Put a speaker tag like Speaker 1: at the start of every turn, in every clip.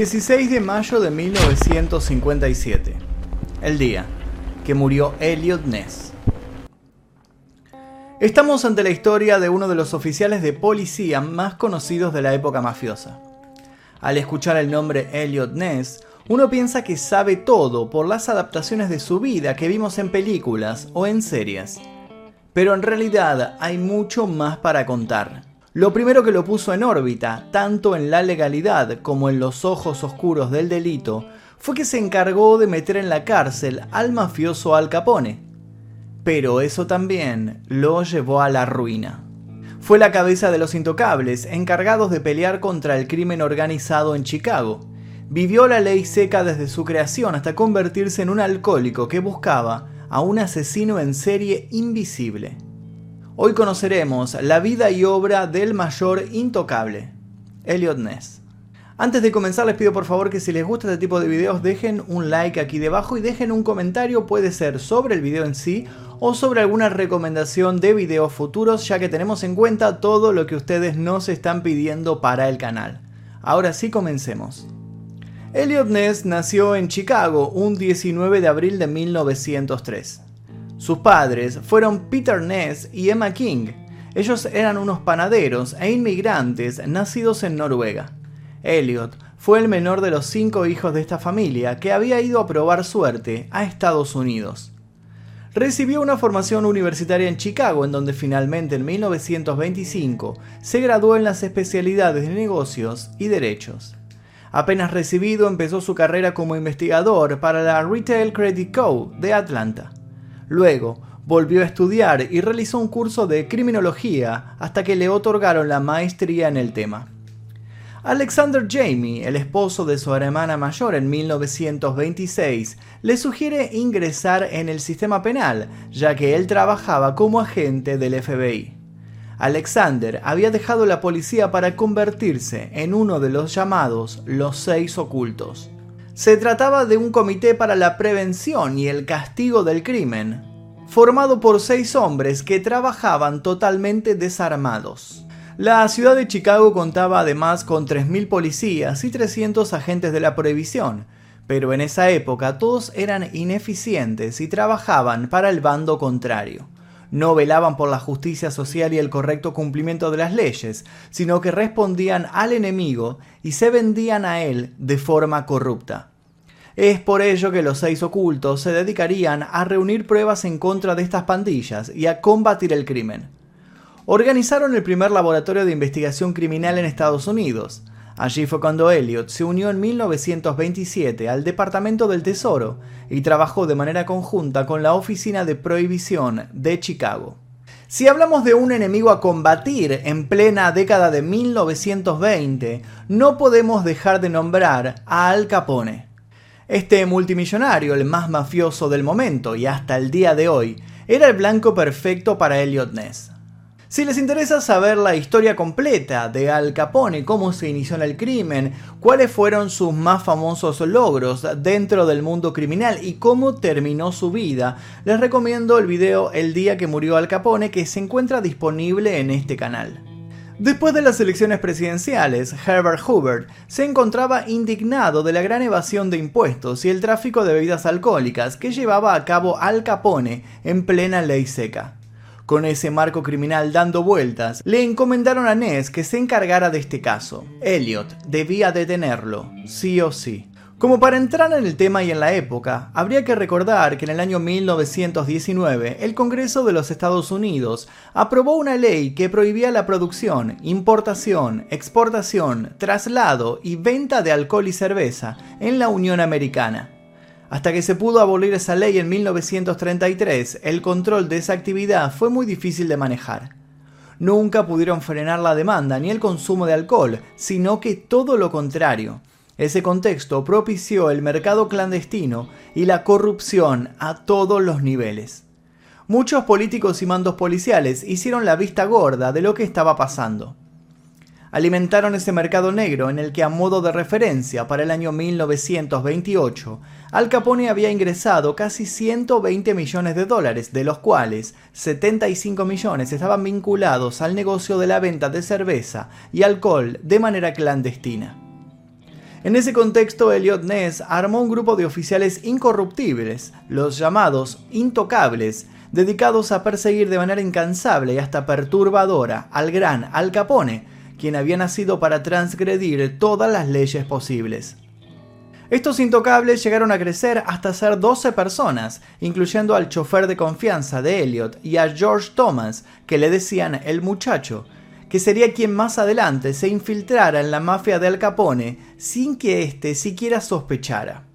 Speaker 1: 16 de mayo de 1957. El día que murió Elliot Ness. Estamos ante la historia de uno de los oficiales de policía más conocidos de la época mafiosa. Al escuchar el nombre Elliot Ness, uno piensa que sabe todo por las adaptaciones de su vida que vimos en películas o en series. Pero en realidad hay mucho más para contar. Lo primero que lo puso en órbita, tanto en la legalidad como en los ojos oscuros del delito, fue que se encargó de meter en la cárcel al mafioso Al Capone. Pero eso también lo llevó a la ruina. Fue la cabeza de los intocables, encargados de pelear contra el crimen organizado en Chicago. Vivió la ley seca desde su creación hasta convertirse en un alcohólico que buscaba a un asesino en serie invisible. Hoy conoceremos la vida y obra del mayor intocable, Elliot Ness. Antes de comenzar les pido por favor que si les gusta este tipo de videos dejen un like aquí debajo y dejen un comentario, puede ser sobre el video en sí o sobre alguna recomendación de videos futuros ya que tenemos en cuenta todo lo que ustedes nos están pidiendo para el canal. Ahora sí comencemos. Elliot Ness nació en Chicago un 19 de abril de 1903. Sus padres fueron Peter Ness y Emma King. Ellos eran unos panaderos e inmigrantes nacidos en Noruega. Elliot fue el menor de los cinco hijos de esta familia que había ido a probar suerte a Estados Unidos. Recibió una formación universitaria en Chicago, en donde finalmente en 1925 se graduó en las especialidades de negocios y derechos. Apenas recibido empezó su carrera como investigador para la Retail Credit Co. de Atlanta. Luego, volvió a estudiar y realizó un curso de criminología hasta que le otorgaron la maestría en el tema. Alexander Jamie, el esposo de su hermana mayor en 1926, le sugiere ingresar en el sistema penal, ya que él trabajaba como agente del FBI. Alexander había dejado la policía para convertirse en uno de los llamados los seis ocultos. Se trataba de un comité para la prevención y el castigo del crimen, formado por seis hombres que trabajaban totalmente desarmados. La ciudad de Chicago contaba además con 3.000 policías y 300 agentes de la prohibición, pero en esa época todos eran ineficientes y trabajaban para el bando contrario no velaban por la justicia social y el correcto cumplimiento de las leyes, sino que respondían al enemigo y se vendían a él de forma corrupta. Es por ello que los seis ocultos se dedicarían a reunir pruebas en contra de estas pandillas y a combatir el crimen. Organizaron el primer laboratorio de investigación criminal en Estados Unidos, Allí fue cuando Elliot se unió en 1927 al Departamento del Tesoro y trabajó de manera conjunta con la Oficina de Prohibición de Chicago. Si hablamos de un enemigo a combatir en plena década de 1920, no podemos dejar de nombrar a Al Capone. Este multimillonario, el más mafioso del momento y hasta el día de hoy, era el blanco perfecto para Elliot Ness. Si les interesa saber la historia completa de Al Capone, cómo se inició en el crimen, cuáles fueron sus más famosos logros dentro del mundo criminal y cómo terminó su vida, les recomiendo el video El día que murió Al Capone que se encuentra disponible en este canal. Después de las elecciones presidenciales, Herbert Hoover se encontraba indignado de la gran evasión de impuestos y el tráfico de bebidas alcohólicas que llevaba a cabo Al Capone en plena ley seca. Con ese marco criminal dando vueltas, le encomendaron a Ness que se encargara de este caso. Elliot debía detenerlo, sí o sí. Como para entrar en el tema y en la época, habría que recordar que en el año 1919 el Congreso de los Estados Unidos aprobó una ley que prohibía la producción, importación, exportación, traslado y venta de alcohol y cerveza en la Unión Americana. Hasta que se pudo abolir esa ley en 1933, el control de esa actividad fue muy difícil de manejar. Nunca pudieron frenar la demanda ni el consumo de alcohol, sino que todo lo contrario. Ese contexto propició el mercado clandestino y la corrupción a todos los niveles. Muchos políticos y mandos policiales hicieron la vista gorda de lo que estaba pasando alimentaron ese mercado negro en el que a modo de referencia para el año 1928, Al Capone había ingresado casi 120 millones de dólares, de los cuales 75 millones estaban vinculados al negocio de la venta de cerveza y alcohol de manera clandestina. En ese contexto, Elliot Ness armó un grupo de oficiales incorruptibles, los llamados intocables, dedicados a perseguir de manera incansable y hasta perturbadora al gran Al Capone, quien había nacido para transgredir todas las leyes posibles. Estos intocables llegaron a crecer hasta ser 12 personas, incluyendo al chofer de confianza de Elliot y a George Thomas, que le decían el muchacho, que sería quien más adelante se infiltrara en la mafia de Al Capone sin que éste siquiera sospechara.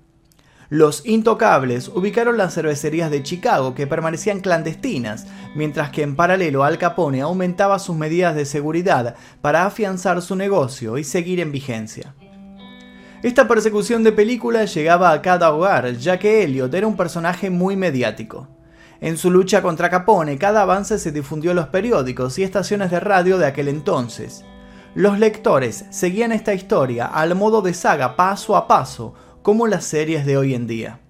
Speaker 1: Los intocables ubicaron las cervecerías de Chicago que permanecían clandestinas, mientras que en paralelo Al Capone aumentaba sus medidas de seguridad para afianzar su negocio y seguir en vigencia. Esta persecución de película llegaba a cada hogar, ya que Elliot era un personaje muy mediático. En su lucha contra Capone, cada avance se difundió en los periódicos y estaciones de radio de aquel entonces. Los lectores seguían esta historia al modo de saga paso a paso, como las series de hoy en día.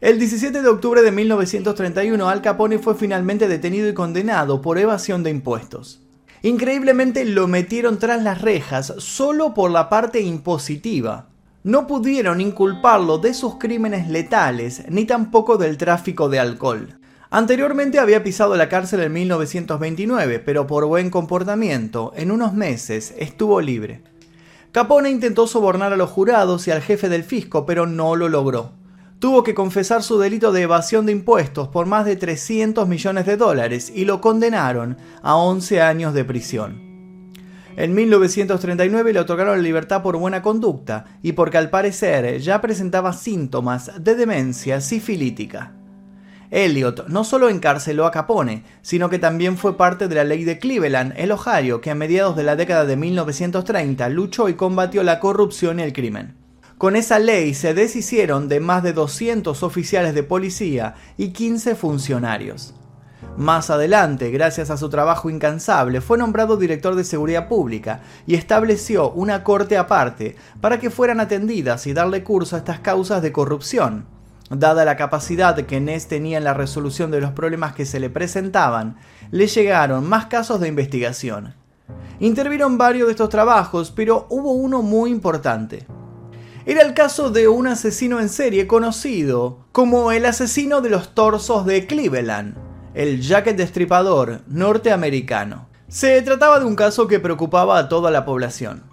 Speaker 1: El 17 de octubre de 1931, Al Capone fue finalmente detenido y condenado por evasión de impuestos. Increíblemente lo metieron tras las rejas solo por la parte impositiva. No pudieron inculparlo de sus crímenes letales ni tampoco del tráfico de alcohol. Anteriormente había pisado la cárcel en 1929, pero por buen comportamiento, en unos meses estuvo libre. Capone intentó sobornar a los jurados y al jefe del fisco, pero no lo logró tuvo que confesar su delito de evasión de impuestos por más de 300 millones de dólares y lo condenaron a 11 años de prisión. En 1939 le otorgaron la libertad por buena conducta y porque al parecer ya presentaba síntomas de demencia sifilítica. Elliot no solo encarceló a Capone, sino que también fue parte de la ley de Cleveland, el Ohio, que a mediados de la década de 1930 luchó y combatió la corrupción y el crimen. Con esa ley se deshicieron de más de 200 oficiales de policía y 15 funcionarios. Más adelante, gracias a su trabajo incansable, fue nombrado director de seguridad pública y estableció una corte aparte para que fueran atendidas y darle curso a estas causas de corrupción. Dada la capacidad que Ness tenía en la resolución de los problemas que se le presentaban, le llegaron más casos de investigación. Intervieron varios de estos trabajos, pero hubo uno muy importante. Era el caso de un asesino en serie conocido como el asesino de los torsos de Cleveland, el Jacket Destripador norteamericano. Se trataba de un caso que preocupaba a toda la población.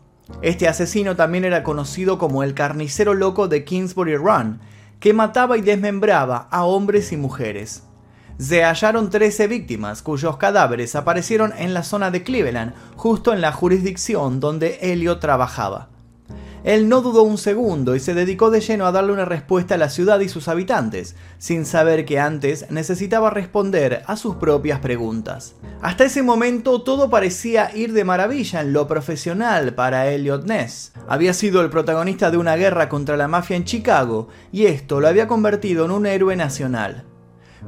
Speaker 1: Este asesino también era conocido como el carnicero loco de Kingsbury Run, que mataba y desmembraba a hombres y mujeres. Se hallaron 13 víctimas cuyos cadáveres aparecieron en la zona de Cleveland, justo en la jurisdicción donde Elliot trabajaba. Él no dudó un segundo y se dedicó de lleno a darle una respuesta a la ciudad y sus habitantes, sin saber que antes necesitaba responder a sus propias preguntas. Hasta ese momento todo parecía ir de maravilla en lo profesional para Elliot Ness. Había sido el protagonista de una guerra contra la mafia en Chicago y esto lo había convertido en un héroe nacional.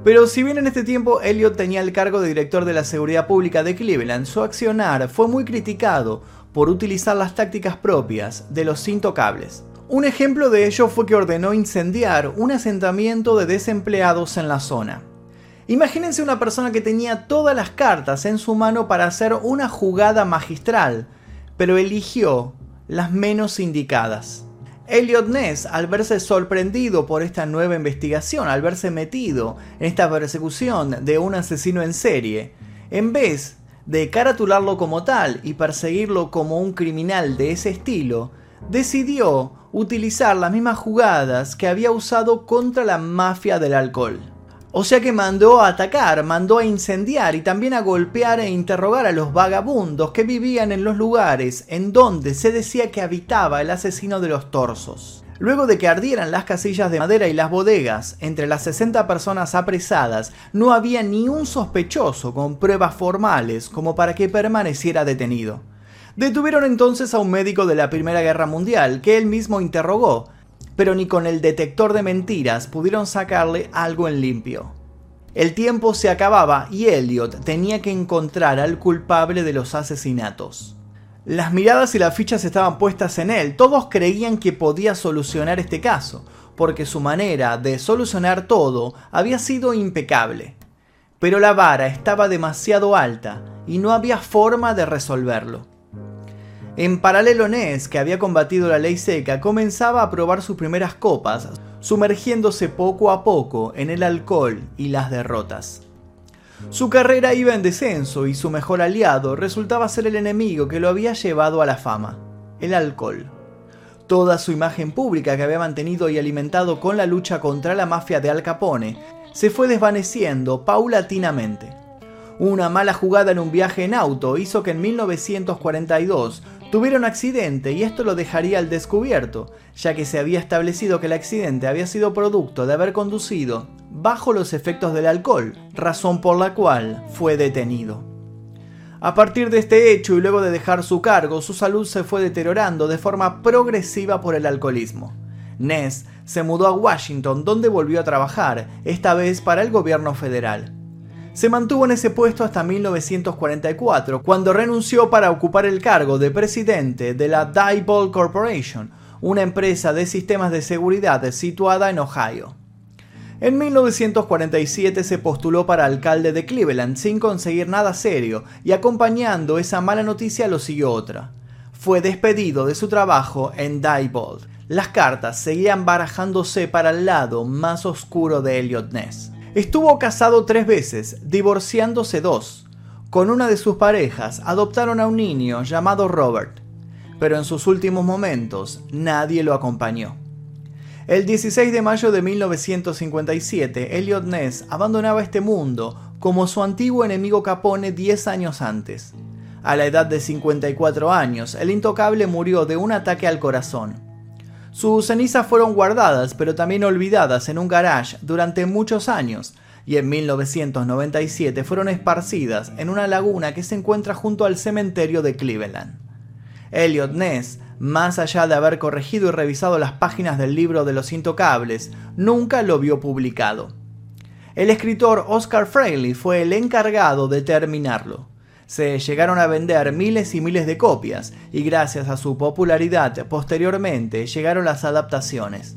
Speaker 1: Pero si bien en este tiempo Elliot tenía el cargo de director de la seguridad pública de Cleveland, su accionar fue muy criticado por utilizar las tácticas propias de los intocables. Un ejemplo de ello fue que ordenó incendiar un asentamiento de desempleados en la zona. Imagínense una persona que tenía todas las cartas en su mano para hacer una jugada magistral, pero eligió las menos indicadas. Elliot Ness, al verse sorprendido por esta nueva investigación, al verse metido en esta persecución de un asesino en serie, en vez de caratularlo como tal y perseguirlo como un criminal de ese estilo, decidió utilizar las mismas jugadas que había usado contra la mafia del alcohol. O sea que mandó a atacar, mandó a incendiar y también a golpear e interrogar a los vagabundos que vivían en los lugares en donde se decía que habitaba el asesino de los torsos. Luego de que ardieran las casillas de madera y las bodegas, entre las 60 personas apresadas no había ni un sospechoso con pruebas formales como para que permaneciera detenido. Detuvieron entonces a un médico de la Primera Guerra Mundial, que él mismo interrogó, pero ni con el detector de mentiras pudieron sacarle algo en limpio. El tiempo se acababa y Elliot tenía que encontrar al culpable de los asesinatos. Las miradas y las fichas estaban puestas en él. Todos creían que podía solucionar este caso, porque su manera de solucionar todo había sido impecable. Pero la vara estaba demasiado alta y no había forma de resolverlo. En paralelo Ness, que había combatido la ley seca, comenzaba a probar sus primeras copas, sumergiéndose poco a poco en el alcohol y las derrotas. Su carrera iba en descenso y su mejor aliado resultaba ser el enemigo que lo había llevado a la fama, el alcohol. Toda su imagen pública que había mantenido y alimentado con la lucha contra la mafia de Al Capone se fue desvaneciendo paulatinamente. Una mala jugada en un viaje en auto hizo que en 1942 tuviera un accidente y esto lo dejaría al descubierto, ya que se había establecido que el accidente había sido producto de haber conducido bajo los efectos del alcohol, razón por la cual fue detenido. A partir de este hecho y luego de dejar su cargo, su salud se fue deteriorando de forma progresiva por el alcoholismo. Ness se mudó a Washington donde volvió a trabajar, esta vez para el gobierno federal. Se mantuvo en ese puesto hasta 1944, cuando renunció para ocupar el cargo de presidente de la Diebold Corporation, una empresa de sistemas de seguridad situada en Ohio. En 1947 se postuló para alcalde de Cleveland sin conseguir nada serio y acompañando esa mala noticia lo siguió otra. Fue despedido de su trabajo en Diebold. Las cartas seguían barajándose para el lado más oscuro de Elliot Ness. Estuvo casado tres veces, divorciándose dos. Con una de sus parejas adoptaron a un niño llamado Robert, pero en sus últimos momentos nadie lo acompañó. El 16 de mayo de 1957, Elliot Ness abandonaba este mundo como su antiguo enemigo Capone 10 años antes. A la edad de 54 años, el intocable murió de un ataque al corazón. Sus cenizas fueron guardadas pero también olvidadas en un garage durante muchos años y en 1997 fueron esparcidas en una laguna que se encuentra junto al cementerio de Cleveland. Elliot Ness, más allá de haber corregido y revisado las páginas del libro de los intocables, nunca lo vio publicado. El escritor Oscar Fraley fue el encargado de terminarlo. Se llegaron a vender miles y miles de copias y gracias a su popularidad posteriormente llegaron las adaptaciones.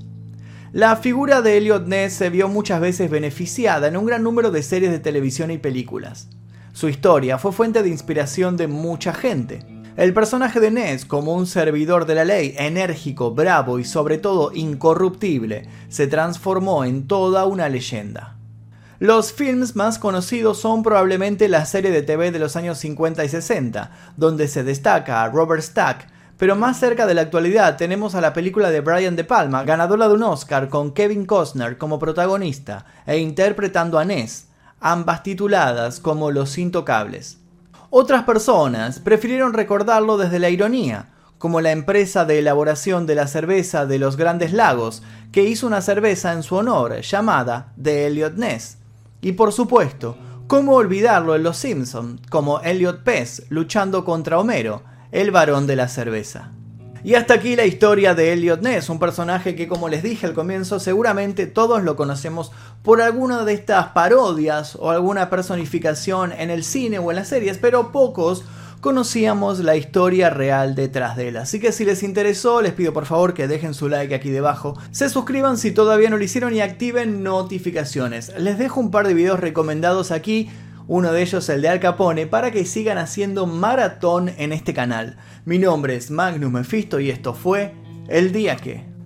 Speaker 1: La figura de Elliot Ness se vio muchas veces beneficiada en un gran número de series de televisión y películas. Su historia fue fuente de inspiración de mucha gente. El personaje de Ness, como un servidor de la ley, enérgico, bravo y sobre todo incorruptible, se transformó en toda una leyenda. Los films más conocidos son probablemente la serie de TV de los años 50 y 60, donde se destaca a Robert Stack, pero más cerca de la actualidad tenemos a la película de Brian De Palma, ganadora de un Oscar con Kevin Costner como protagonista e interpretando a Ness, ambas tituladas como Los Intocables. Otras personas prefirieron recordarlo desde la ironía, como la empresa de elaboración de la cerveza de los Grandes Lagos, que hizo una cerveza en su honor llamada The Elliot Ness, y por supuesto, ¿cómo olvidarlo en Los Simpson, como Elliot Pez luchando contra Homero, el varón de la cerveza? Y hasta aquí la historia de Elliot Ness, un personaje que como les dije al comienzo seguramente todos lo conocemos por alguna de estas parodias o alguna personificación en el cine o en las series, pero pocos conocíamos la historia real detrás de él. Así que si les interesó, les pido por favor que dejen su like aquí debajo, se suscriban si todavía no lo hicieron y activen notificaciones. Les dejo un par de videos recomendados aquí, uno de ellos el de Al Capone, para que sigan haciendo maratón en este canal. Mi nombre es Magnus Mephisto y esto fue El Día Que...